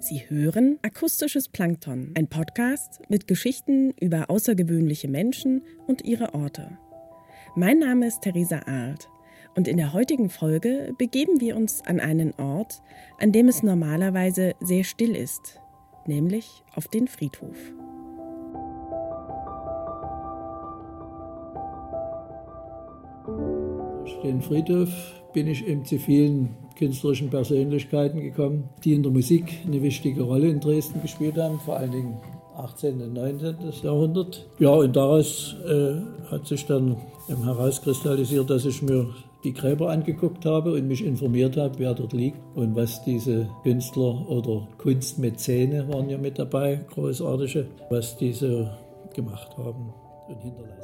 Sie hören Akustisches Plankton, ein Podcast mit Geschichten über außergewöhnliche Menschen und ihre Orte. Mein Name ist Theresa Arlt und in der heutigen Folge begeben wir uns an einen Ort, an dem es normalerweise sehr still ist, nämlich auf den Friedhof. Den Friedhof bin ich eben zu vielen künstlerischen Persönlichkeiten gekommen, die in der Musik eine wichtige Rolle in Dresden gespielt haben, vor allen Dingen 18. und 19. Jahrhundert. Ja, und daraus äh, hat sich dann herauskristallisiert, dass ich mir die Gräber angeguckt habe und mich informiert habe, wer dort liegt und was diese Künstler oder Kunstmäzene waren ja mit dabei, großartige, was diese gemacht haben und hinterlassen.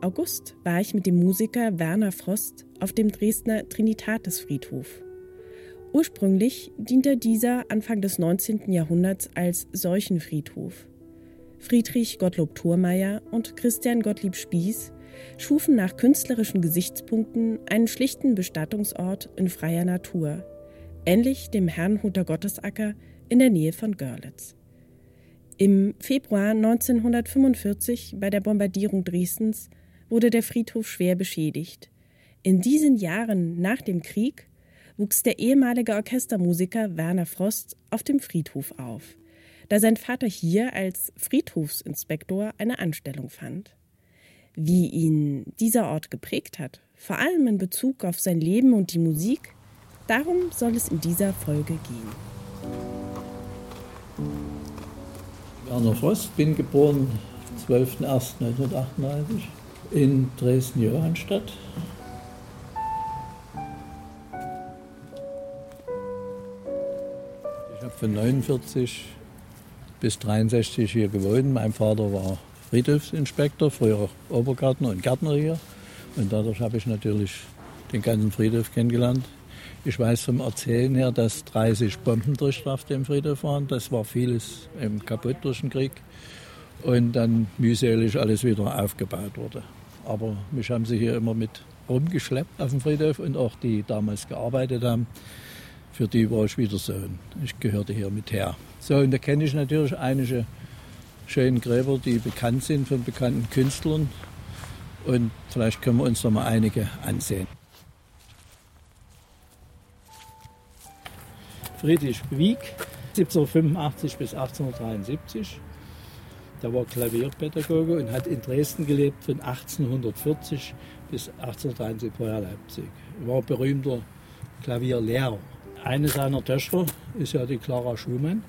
August war ich mit dem Musiker Werner Frost auf dem Dresdner Trinitatisfriedhof. Ursprünglich diente dieser Anfang des 19. Jahrhunderts als Seuchenfriedhof. Friedrich Gottlob Thurmeier und Christian Gottlieb Spieß schufen nach künstlerischen Gesichtspunkten einen schlichten Bestattungsort in freier Natur, ähnlich dem Herrnhuter Gottesacker in der Nähe von Görlitz. Im Februar 1945 bei der Bombardierung Dresdens wurde der Friedhof schwer beschädigt. In diesen Jahren nach dem Krieg wuchs der ehemalige Orchestermusiker Werner Frost auf dem Friedhof auf, da sein Vater hier als Friedhofsinspektor eine Anstellung fand. Wie ihn dieser Ort geprägt hat, vor allem in Bezug auf sein Leben und die Musik, darum soll es in dieser Folge gehen. Werner Frost, bin geboren am 12.01.1938 in Dresden-Johannstadt von 49 bis 63 hier gewohnt. Mein Vater war Friedhofsinspektor, früher Obergärtner und Gärtner hier. Und dadurch habe ich natürlich den ganzen Friedhof kennengelernt. Ich weiß vom Erzählen her, dass 30 Bombendurchschlag auf dem Friedhof waren. Das war vieles eben kaputt durch den Krieg. Und dann mühselig alles wieder aufgebaut wurde. Aber mich haben sie hier immer mit rumgeschleppt auf dem Friedhof und auch die damals gearbeitet haben für die war ich wieder Sohn. Ich gehörte hier mit her. So, und da kenne ich natürlich einige schöne Gräber, die bekannt sind von bekannten Künstlern. Und vielleicht können wir uns noch mal einige ansehen. Friedrich Wieck, 1785 bis 1873. Der war Klavierpädagoge und hat in Dresden gelebt von 1840 bis 1873 vorher Leipzig. Er war berühmter Klavierlehrer. Eine seiner Töchter ist ja die Clara Schumann.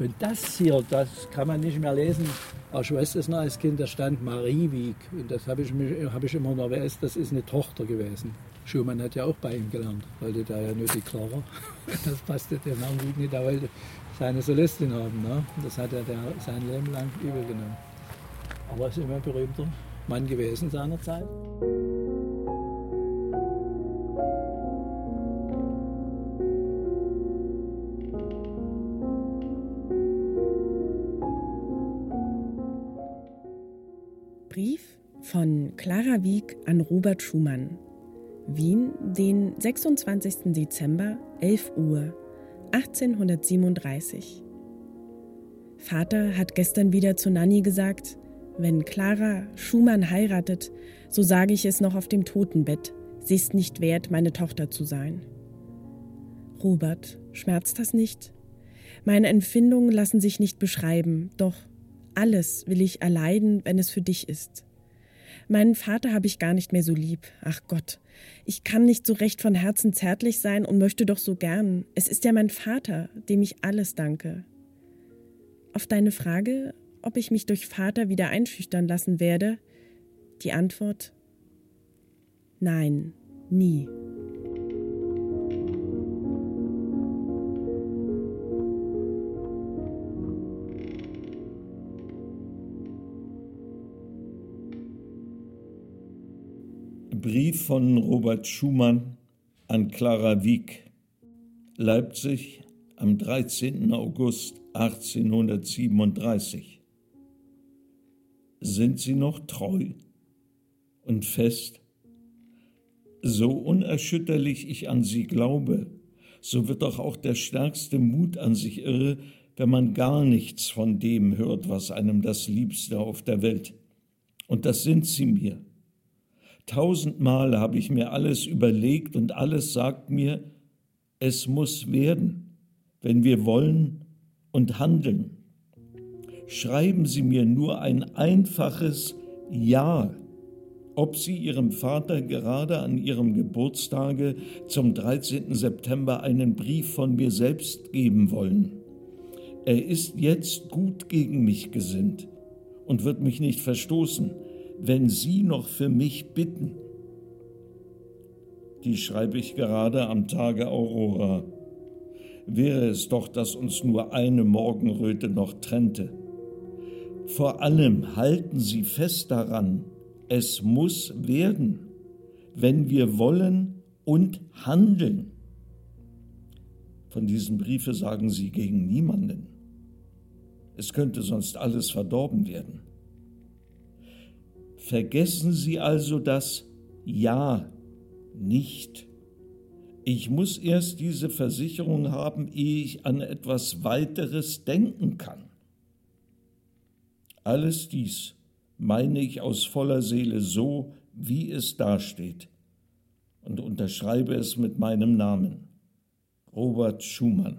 Und das hier, das kann man nicht mehr lesen. Es noch als Kind, da stand Marie Wieg. Und das habe ich, hab ich immer noch weiß, das ist eine Tochter gewesen. Schumann hat ja auch bei ihm gelernt, wollte da ja nur die Clara. Das passte dem Herrn Wieg nicht, er wollte seine Solistin haben. Ne? Das hat er der, sein Leben lang übergenommen. Aber er ist immer ein berühmter Mann gewesen seiner Zeit. von Clara Wieck an Robert Schumann. Wien, den 26. Dezember, 11 Uhr, 1837. Vater hat gestern wieder zu Nanny gesagt, wenn Clara Schumann heiratet, so sage ich es noch auf dem Totenbett, sie ist nicht wert, meine Tochter zu sein. Robert, schmerzt das nicht? Meine Empfindungen lassen sich nicht beschreiben, doch alles will ich erleiden, wenn es für dich ist. Meinen Vater habe ich gar nicht mehr so lieb. Ach Gott, ich kann nicht so recht von Herzen zärtlich sein und möchte doch so gern. Es ist ja mein Vater, dem ich alles danke. Auf deine Frage, ob ich mich durch Vater wieder einschüchtern lassen werde, die Antwort Nein, nie. Brief von Robert Schumann an Clara Wieck. Leipzig am 13. August 1837. sind Sie noch treu und fest? So unerschütterlich ich an Sie glaube, so wird doch auch der stärkste Mut an sich irre, wenn man gar nichts von dem hört, was einem das Liebste auf der Welt. Und das sind Sie mir. Tausendmal habe ich mir alles überlegt und alles sagt mir, es muss werden, wenn wir wollen und handeln. Schreiben Sie mir nur ein einfaches Ja ob Sie Ihrem Vater gerade an Ihrem Geburtstage zum 13. September einen Brief von mir selbst geben wollen. Er ist jetzt gut gegen mich gesinnt und wird mich nicht verstoßen, wenn Sie noch für mich bitten. Die schreibe ich gerade am Tage Aurora. Wäre es doch, dass uns nur eine Morgenröte noch trennte. Vor allem halten Sie fest daran, es muss werden, wenn wir wollen und handeln. Von diesem Briefe sagen sie gegen niemanden. Es könnte sonst alles verdorben werden. Vergessen Sie also das Ja nicht. Ich muss erst diese Versicherung haben, ehe ich an etwas weiteres denken kann. Alles dies meine ich aus voller Seele so, wie es dasteht, und unterschreibe es mit meinem Namen. Robert Schumann.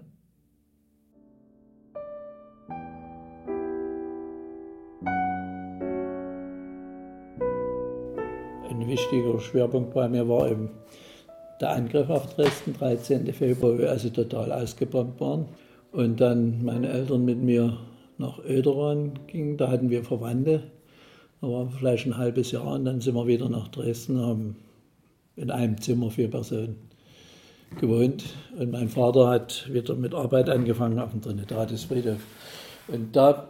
Wichtiger Schwerpunkt bei mir war eben der Angriff auf Dresden, 13. Februar, wo wir also total ausgebombt waren. Und dann meine Eltern mit mir nach Öderon gingen, da hatten wir Verwandte aber vielleicht ein halbes Jahr und dann sind wir wieder nach Dresden, haben in einem Zimmer vier Personen gewohnt. Und mein Vater hat wieder mit Arbeit angefangen auf dem Trinitatisfriedhof. Und da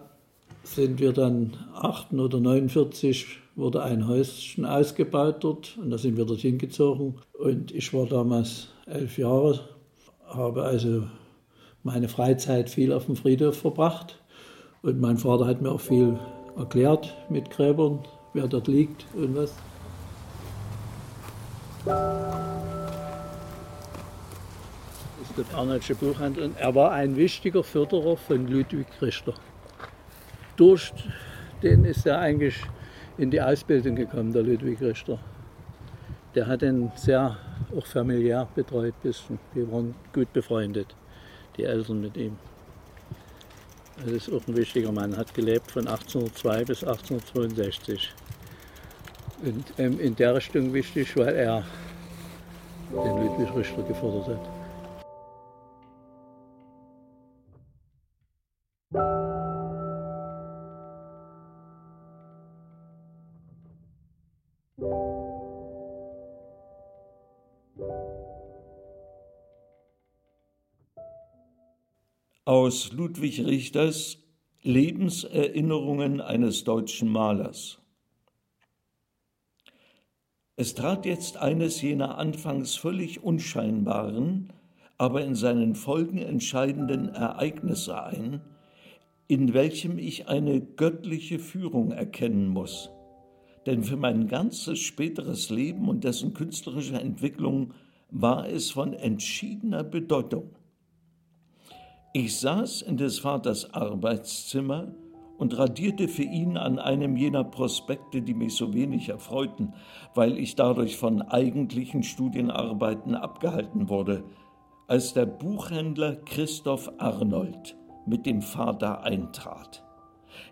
sind wir dann 8 oder 49 wurde ein Häuschen ausgebaut dort und da sind wir dorthin gezogen. Und ich war damals elf Jahre, habe also meine Freizeit viel auf dem Friedhof verbracht. Und mein Vater hat mir auch viel erklärt mit Gräbern, wer dort liegt und was. Das ist der Bernhardsche Buchhandel. Er war ein wichtiger Förderer von Ludwig Richter. Durch den ist er eigentlich in die Ausbildung gekommen, der Ludwig Richter. Der hat ihn sehr auch familiär betreut, bisschen. Wir waren gut befreundet, die Eltern mit ihm. Das ist auch ein wichtiger Mann, hat gelebt von 1802 bis 1862. Und ähm, in der Richtung wichtig, weil er den Ludwig Richter gefordert hat. Aus Ludwig Richters Lebenserinnerungen eines deutschen Malers. Es trat jetzt eines jener anfangs völlig unscheinbaren, aber in seinen Folgen entscheidenden Ereignisse ein, in welchem ich eine göttliche Führung erkennen muss. Denn für mein ganzes späteres Leben und dessen künstlerische Entwicklung war es von entschiedener Bedeutung. Ich saß in des Vaters Arbeitszimmer und radierte für ihn an einem jener Prospekte, die mich so wenig erfreuten, weil ich dadurch von eigentlichen Studienarbeiten abgehalten wurde, als der Buchhändler Christoph Arnold mit dem Vater eintrat.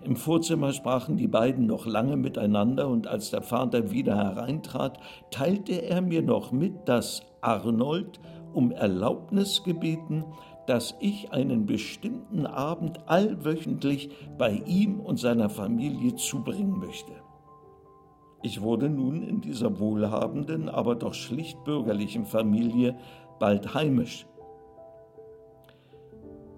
Im Vorzimmer sprachen die beiden noch lange miteinander, und als der Vater wieder hereintrat, teilte er mir noch mit, dass Arnold um Erlaubnis gebeten, dass ich einen bestimmten Abend allwöchentlich bei ihm und seiner Familie zubringen möchte. Ich wurde nun in dieser wohlhabenden, aber doch schlicht bürgerlichen Familie bald heimisch.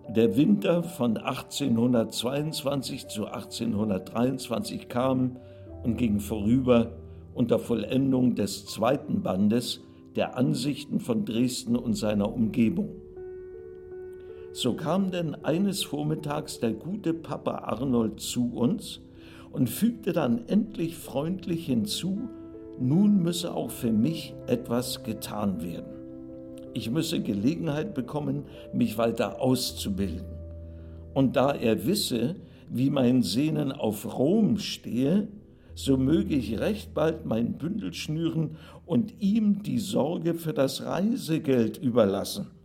Der Winter von 1822 zu 1823 kam und ging vorüber unter Vollendung des zweiten Bandes der Ansichten von Dresden und seiner Umgebung. So kam denn eines Vormittags der gute Papa Arnold zu uns und fügte dann endlich freundlich hinzu, nun müsse auch für mich etwas getan werden. Ich müsse Gelegenheit bekommen, mich weiter auszubilden. Und da er wisse, wie mein Sehnen auf Rom stehe, so möge ich recht bald mein Bündel schnüren und ihm die Sorge für das Reisegeld überlassen.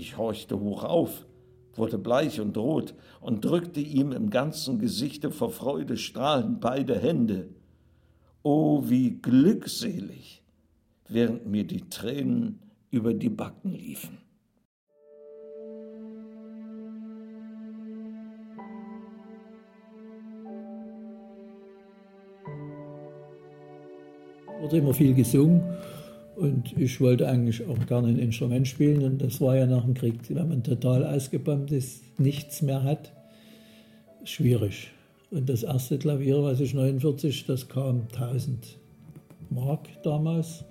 Ich horchte hoch auf, wurde bleich und rot und drückte ihm im ganzen Gesichte vor Freude strahlend beide Hände. O, wie glückselig, während mir die Tränen über die Backen liefen. Wurde immer viel gesungen und ich wollte eigentlich auch gerne ein Instrument spielen und das war ja nach dem Krieg, wenn man total ausgebombt ist, nichts mehr hat, schwierig. Und das erste Klavier, was ich 49, das kam 1000 Mark damals.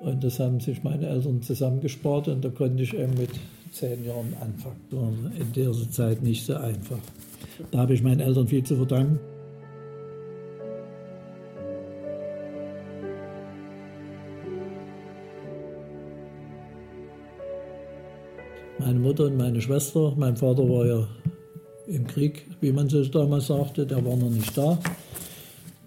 Und das haben sich meine Eltern zusammengespart und da konnte ich eben mit zehn Jahren anfangen. War in dieser Zeit nicht so einfach. Da habe ich meinen Eltern viel zu verdanken. Meine Mutter und meine Schwester, mein Vater war ja im Krieg, wie man so damals sagte, der war noch nicht da.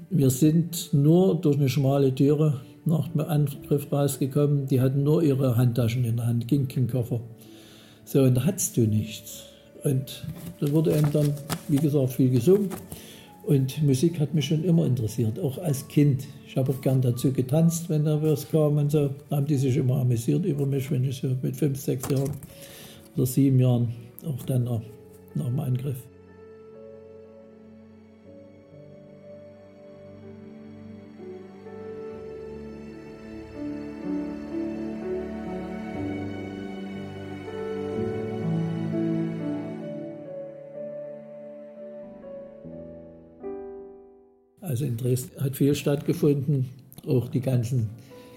Wir sind nur durch eine schmale Türe nach dem Angriff rausgekommen. Die hatten nur ihre Handtaschen in der Hand, ging kein Koffer. So, und da hattest du nichts. Und da wurde eben dann, wie gesagt, viel gesungen. Und Musik hat mich schon immer interessiert, auch als Kind. Ich habe auch gern dazu getanzt, wenn da was kam und so. Da haben die sich immer amüsiert über mich, wenn ich so mit fünf, sechs Jahren oder sieben Jahren auch dann nach, nach dem Angriff Also in Dresden hat viel stattgefunden, auch die ganzen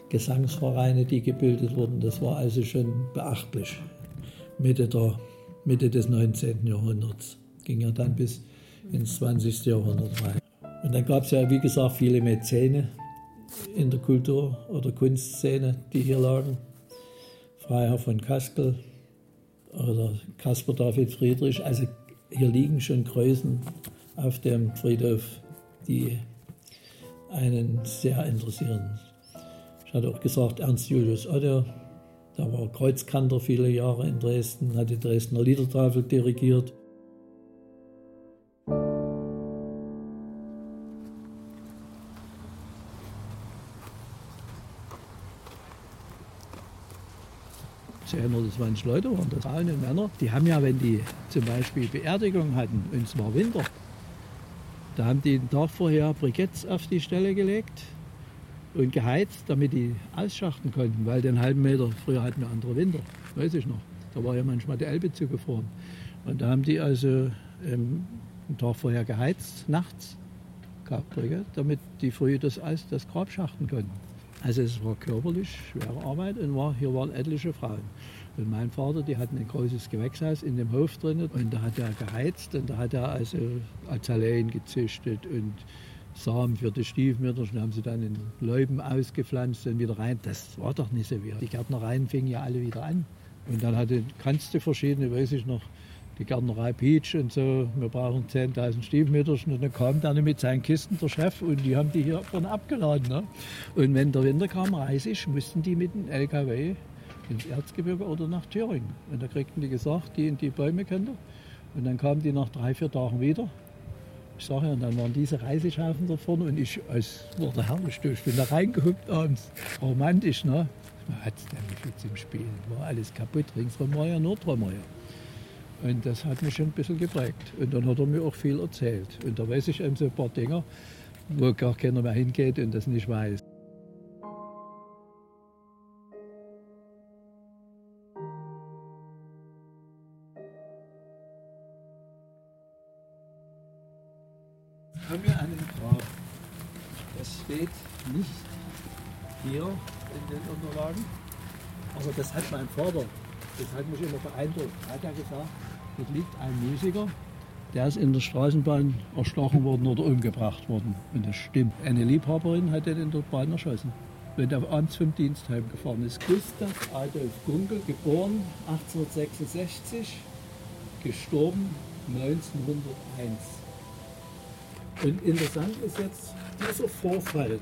Gesangsvereine, die gebildet wurden, das war also schon beachtlich. Mitte, der, Mitte des 19. Jahrhunderts, ging ja dann bis ins 20. Jahrhundert rein. Und dann gab es ja, wie gesagt, viele Mäzene in der Kultur- oder Kunstszene, die hier lagen. Freiherr von Kaskel oder Caspar David Friedrich. Also hier liegen schon Größen auf dem Friedhof die einen sehr interessieren. Ich hatte auch gesagt, Ernst Julius Otter, der war Kreuzkanter viele Jahre in Dresden, hat die Dresdner Liedertafel dirigiert. Zehn oder 20 Leute waren das, Frauen und Männer. Die haben ja, wenn die zum Beispiel Beerdigung hatten, und es war Winter, da haben die den Tag vorher Briketts auf die Stelle gelegt und geheizt, damit die ausschachten konnten, weil den halben Meter, früher hatten wir andere Winter, weiß ich noch. Da war ja manchmal die Elbe zugefroren. Und da haben die also ähm, einen Tag vorher geheizt, nachts, damit die früh das Eis, das Grab schachten konnten. Also es war körperlich schwere Arbeit und war, hier waren etliche Frauen. Und mein Vater, die hatten ein großes Gewächshaus in dem Hof drin und da hat er geheizt und da hat er also Azaleen gezüchtet und Samen für die Stiefmütter, und haben sie dann in Läuben ausgepflanzt und wieder rein. Das war doch nicht so wie. Die Gärtnereien fingen ja alle wieder an. Und dann hatte, kannst du verschiedene, weiß ich noch, die Gärtnerei Peach und so, wir brauchen 10.000 Stiefmütter. Und dann kam dann mit seinen Kisten der Chef und die haben die hier von abgeladen. Ne? Und wenn der Winter kam, reisig, mussten die mit dem LKW ins Erzgebirge oder nach Thüringen. Und da kriegten die gesagt, die in die Bäume könnt ihr. Und dann kamen die nach drei, vier Tagen wieder. Ich sage ja, und dann waren diese Reisigschaufen da vorne und ich, es wurde herrlich, ich bin da reingehuckt abends. Romantisch, ne? Man hat es nämlich viel zum Spielen, war alles kaputt. Ringsherum war ja nur Trümmer. Und das hat mich schon ein bisschen geprägt. Und dann hat er mir auch viel erzählt. Und da weiß ich eben so ein paar Dinge, wo gar keiner mehr hingeht und das nicht weiß. Vater, das hat mich immer beeindruckt. Er hat ja gesagt, dort liegt ein Musiker Der ist in der Straßenbahn erstochen worden oder umgebracht worden. Und das stimmt. Eine Liebhaberin hat den in der Bahn erschossen, wenn er abends vom Dienst heimgefahren ist. Gustav Adolf Gunkel, geboren 1866, gestorben 1901. Und interessant ist jetzt, dieser Vorfall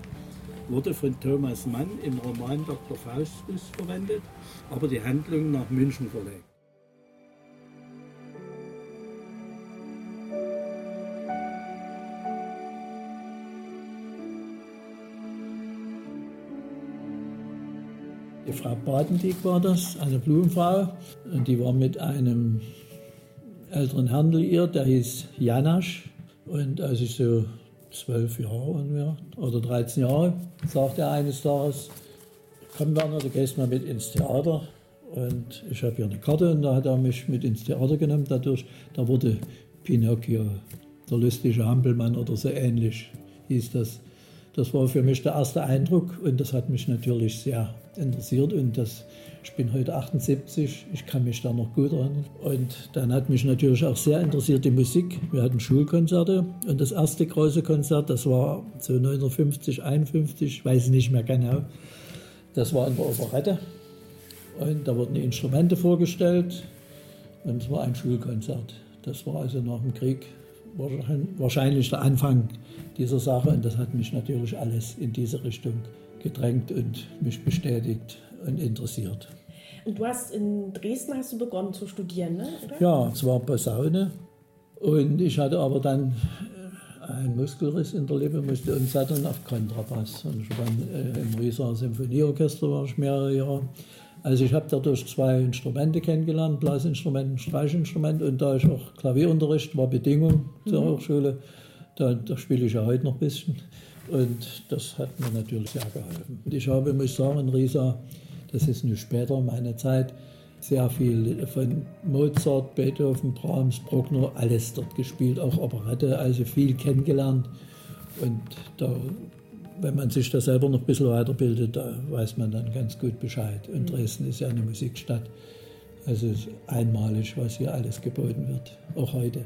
wurde von Thomas Mann im Roman Dr. Faustus verwendet, aber die Handlung nach München verlegt. Die Frau Badendieck war das, eine Blumenfrau. Und die war mit einem älteren Herrn liiert, der hieß Janasch. Und als ich so zwölf Jahre oder 13 Jahre, sagte er eines Tages, komm Werner, du gehst mal mit ins Theater. Und ich habe hier eine Karte und da hat er mich mit ins Theater genommen. Dadurch, da wurde Pinocchio, der lustige Hampelmann oder so ähnlich hieß das. Das war für mich der erste Eindruck und das hat mich natürlich sehr interessiert und das, ich bin heute 78, ich kann mich da noch gut erinnern. Und dann hat mich natürlich auch sehr interessiert die Musik. Wir hatten Schulkonzerte und das erste große Konzert, das war so 1950, 51, weiß ich nicht mehr genau, das war in der Operette und da wurden die Instrumente vorgestellt und es war ein Schulkonzert. Das war also nach dem Krieg wahrscheinlich der Anfang dieser Sache und das hat mich natürlich alles in diese Richtung gedrängt und mich bestätigt und interessiert. Und du hast in Dresden hast du begonnen zu studieren, ne? Oder? Ja, es war Posaune und ich hatte aber dann äh, einen Muskelriss in der Lippe, musste umsatteln auf Kontrabass. Und ich war äh, im Rieser Symphonieorchester war ich mehrere Jahre. Also ich habe dadurch zwei Instrumente kennengelernt, Blasinstrument und Streichinstrument und da ich auch Klavierunterricht war Bedingung zur mhm. Hochschule, da, da spiele ich ja heute noch ein bisschen. Und das hat mir natürlich sehr geholfen. Ich habe, muss ich sagen, in Riesa, das ist nur später meine Zeit, sehr viel von Mozart, Beethoven, Brahms, Bruckner, alles dort gespielt, auch Operette, also viel kennengelernt. Und da, wenn man sich da selber noch ein bisschen weiterbildet, da weiß man dann ganz gut Bescheid. Und Dresden ist ja eine Musikstadt. Also es ist einmalig, was hier alles geboten wird, auch heute.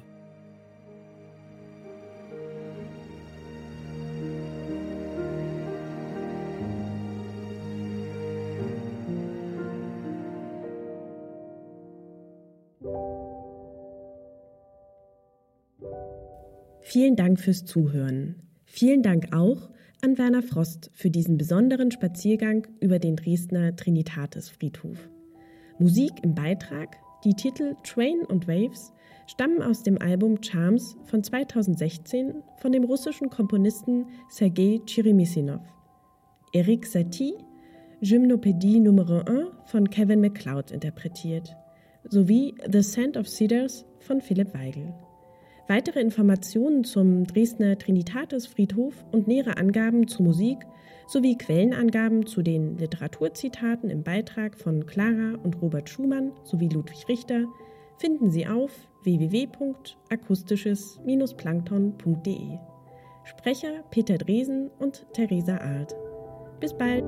Vielen Dank fürs Zuhören. Vielen Dank auch an Werner Frost für diesen besonderen Spaziergang über den Dresdner Trinitatis-Friedhof. Musik im Beitrag, die Titel Train und Waves, stammen aus dem Album Charms von 2016 von dem russischen Komponisten Sergei Chirimisinov. Eric Satie, Gymnopädie Nummer 1 von Kevin MacLeod interpretiert, sowie The Scent of Cedars von Philipp Weigel. Weitere Informationen zum Dresdner Trinitatis-Friedhof und nähere Angaben zur Musik sowie Quellenangaben zu den Literaturzitaten im Beitrag von Clara und Robert Schumann sowie Ludwig Richter finden Sie auf www.akustisches-plankton.de. Sprecher Peter Dresen und Theresa Arlt. Bis bald!